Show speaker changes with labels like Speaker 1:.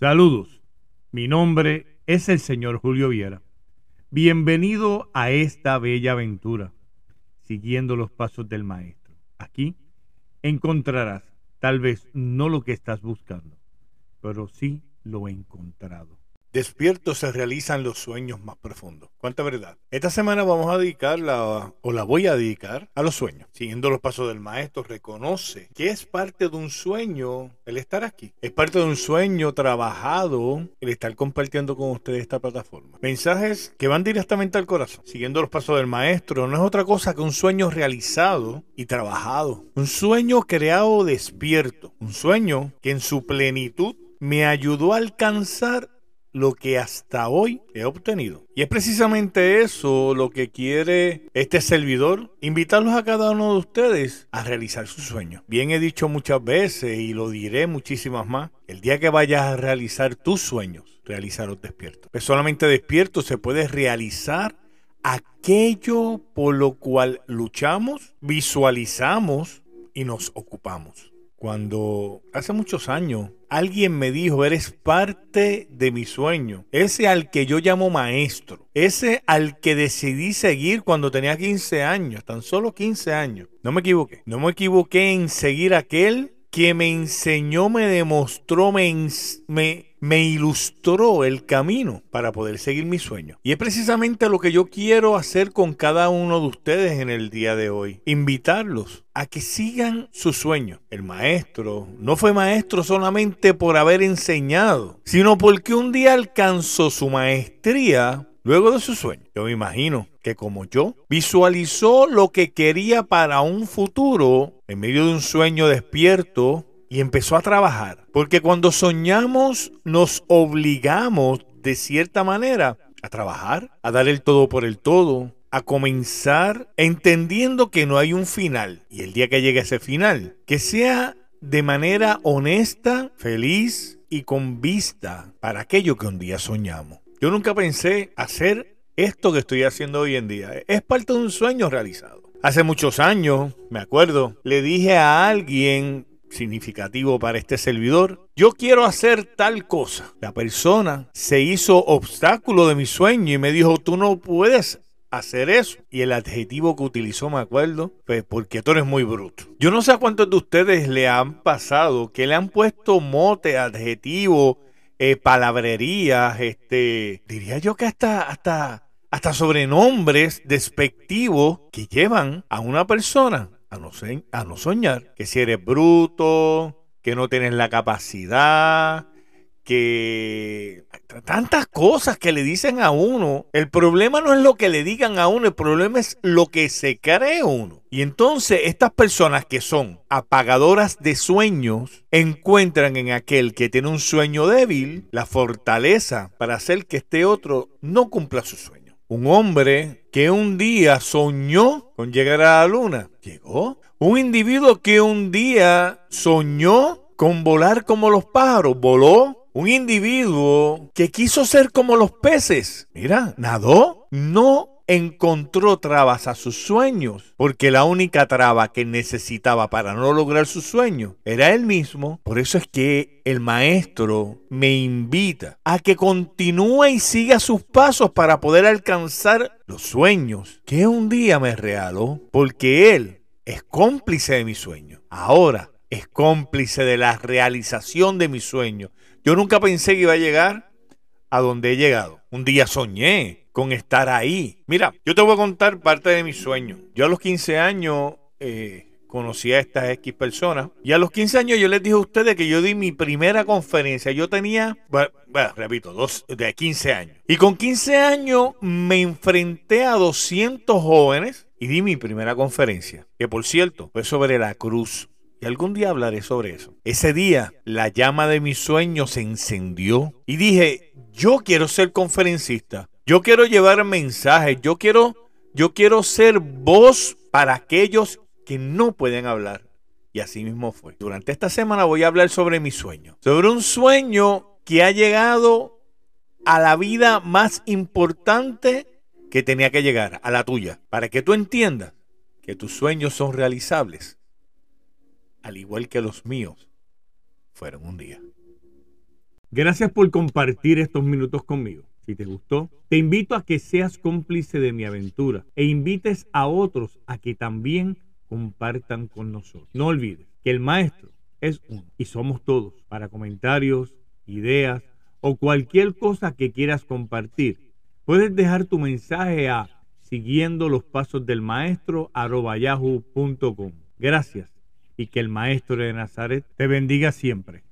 Speaker 1: Saludos, mi nombre es el señor Julio Viera. Bienvenido a esta bella aventura, siguiendo los pasos del maestro. Aquí encontrarás tal vez no lo que estás buscando, pero sí lo encontrado.
Speaker 2: Despiertos se realizan los sueños más profundos. ¿Cuánta verdad? Esta semana vamos a dedicarla, o la voy a dedicar, a los sueños. Siguiendo los pasos del maestro, reconoce que es parte de un sueño el estar aquí. Es parte de un sueño trabajado el estar compartiendo con ustedes esta plataforma. Mensajes que van directamente al corazón. Siguiendo los pasos del maestro, no es otra cosa que un sueño realizado y trabajado. Un sueño creado despierto. Un sueño que en su plenitud me ayudó a alcanzar lo que hasta hoy he obtenido. Y es precisamente eso lo que quiere este servidor, invitarlos a cada uno de ustedes a realizar sus sueños. Bien he dicho muchas veces y lo diré muchísimas más, el día que vayas a realizar tus sueños, realizarlos despiertos. Pues solamente despierto se puede realizar aquello por lo cual luchamos, visualizamos y nos ocupamos. Cuando hace muchos años alguien me dijo, eres parte de mi sueño, ese al que yo llamo maestro, ese al que decidí seguir cuando tenía 15 años, tan solo 15 años. No me equivoqué, no me equivoqué en seguir aquel que me enseñó, me demostró, me, me, ilustró el camino para poder seguir mi sueño. Y es precisamente lo que yo quiero hacer con cada uno de ustedes en el día de hoy. Invitarlos a que sigan su sueño. El maestro no fue maestro solamente por haber enseñado, sino porque un día alcanzó su maestría luego de su sueño. Yo me imagino que como yo, visualizó lo que quería para un futuro en medio de un sueño despierto y empezó a trabajar. Porque cuando soñamos nos obligamos de cierta manera a trabajar, a dar el todo por el todo, a comenzar entendiendo que no hay un final. Y el día que llegue ese final, que sea de manera honesta, feliz y con vista para aquello que un día soñamos. Yo nunca pensé hacer esto que estoy haciendo hoy en día. Es parte de un sueño realizado. Hace muchos años, me acuerdo, le dije a alguien significativo para este servidor, yo quiero hacer tal cosa. La persona se hizo obstáculo de mi sueño y me dijo, tú no puedes hacer eso. Y el adjetivo que utilizó, me acuerdo, fue porque tú eres muy bruto. Yo no sé a cuántos de ustedes le han pasado que le han puesto mote, adjetivo, eh, palabrerías, este, diría yo que hasta, hasta, hasta sobrenombres despectivos que llevan a una persona a no, soñar. Que si eres bruto, que no tienes la capacidad, que tantas cosas que le dicen a uno. El problema no es lo que le digan a uno, el problema es lo que se cree uno. Y entonces estas personas que son apagadoras de sueños encuentran en aquel que tiene un sueño débil la fortaleza para hacer que este otro no cumpla su sueño. Un hombre que un día soñó con llegar a la luna, llegó. Un individuo que un día soñó con volar como los pájaros, voló un individuo que quiso ser como los peces. Mira, nadó, no encontró trabas a sus sueños, porque la única traba que necesitaba para no lograr su sueño era él mismo. Por eso es que el maestro me invita a que continúe y siga sus pasos para poder alcanzar los sueños que un día me regaló, porque él es cómplice de mi sueño. Ahora es cómplice de la realización de mi sueño. Yo nunca pensé que iba a llegar a donde he llegado. Un día soñé con estar ahí. Mira, yo te voy a contar parte de mi sueño. Yo a los 15 años eh, conocí a estas X personas. Y a los 15 años yo les dije a ustedes que yo di mi primera conferencia. Yo tenía, bueno, repito, dos, de 15 años. Y con 15 años me enfrenté a 200 jóvenes y di mi primera conferencia. Que por cierto, fue sobre la cruz. Y algún día hablaré sobre eso. Ese día la llama de mi sueño se encendió y dije, yo quiero ser conferencista. Yo quiero llevar mensajes. Yo quiero, yo quiero ser voz para aquellos que no pueden hablar. Y así mismo fue. Durante esta semana voy a hablar sobre mi sueño. Sobre un sueño que ha llegado a la vida más importante que tenía que llegar, a la tuya. Para que tú entiendas que tus sueños son realizables al igual que los míos, fueron un día.
Speaker 1: Gracias por compartir estos minutos conmigo. Si te gustó, te invito a que seas cómplice de mi aventura e invites a otros a que también compartan con nosotros. No olvides que el maestro es uno y somos todos. Para comentarios, ideas o cualquier cosa que quieras compartir, puedes dejar tu mensaje a siguiendo los pasos del maestro yahoo.com. Gracias y que el maestro de Nazaret te bendiga siempre.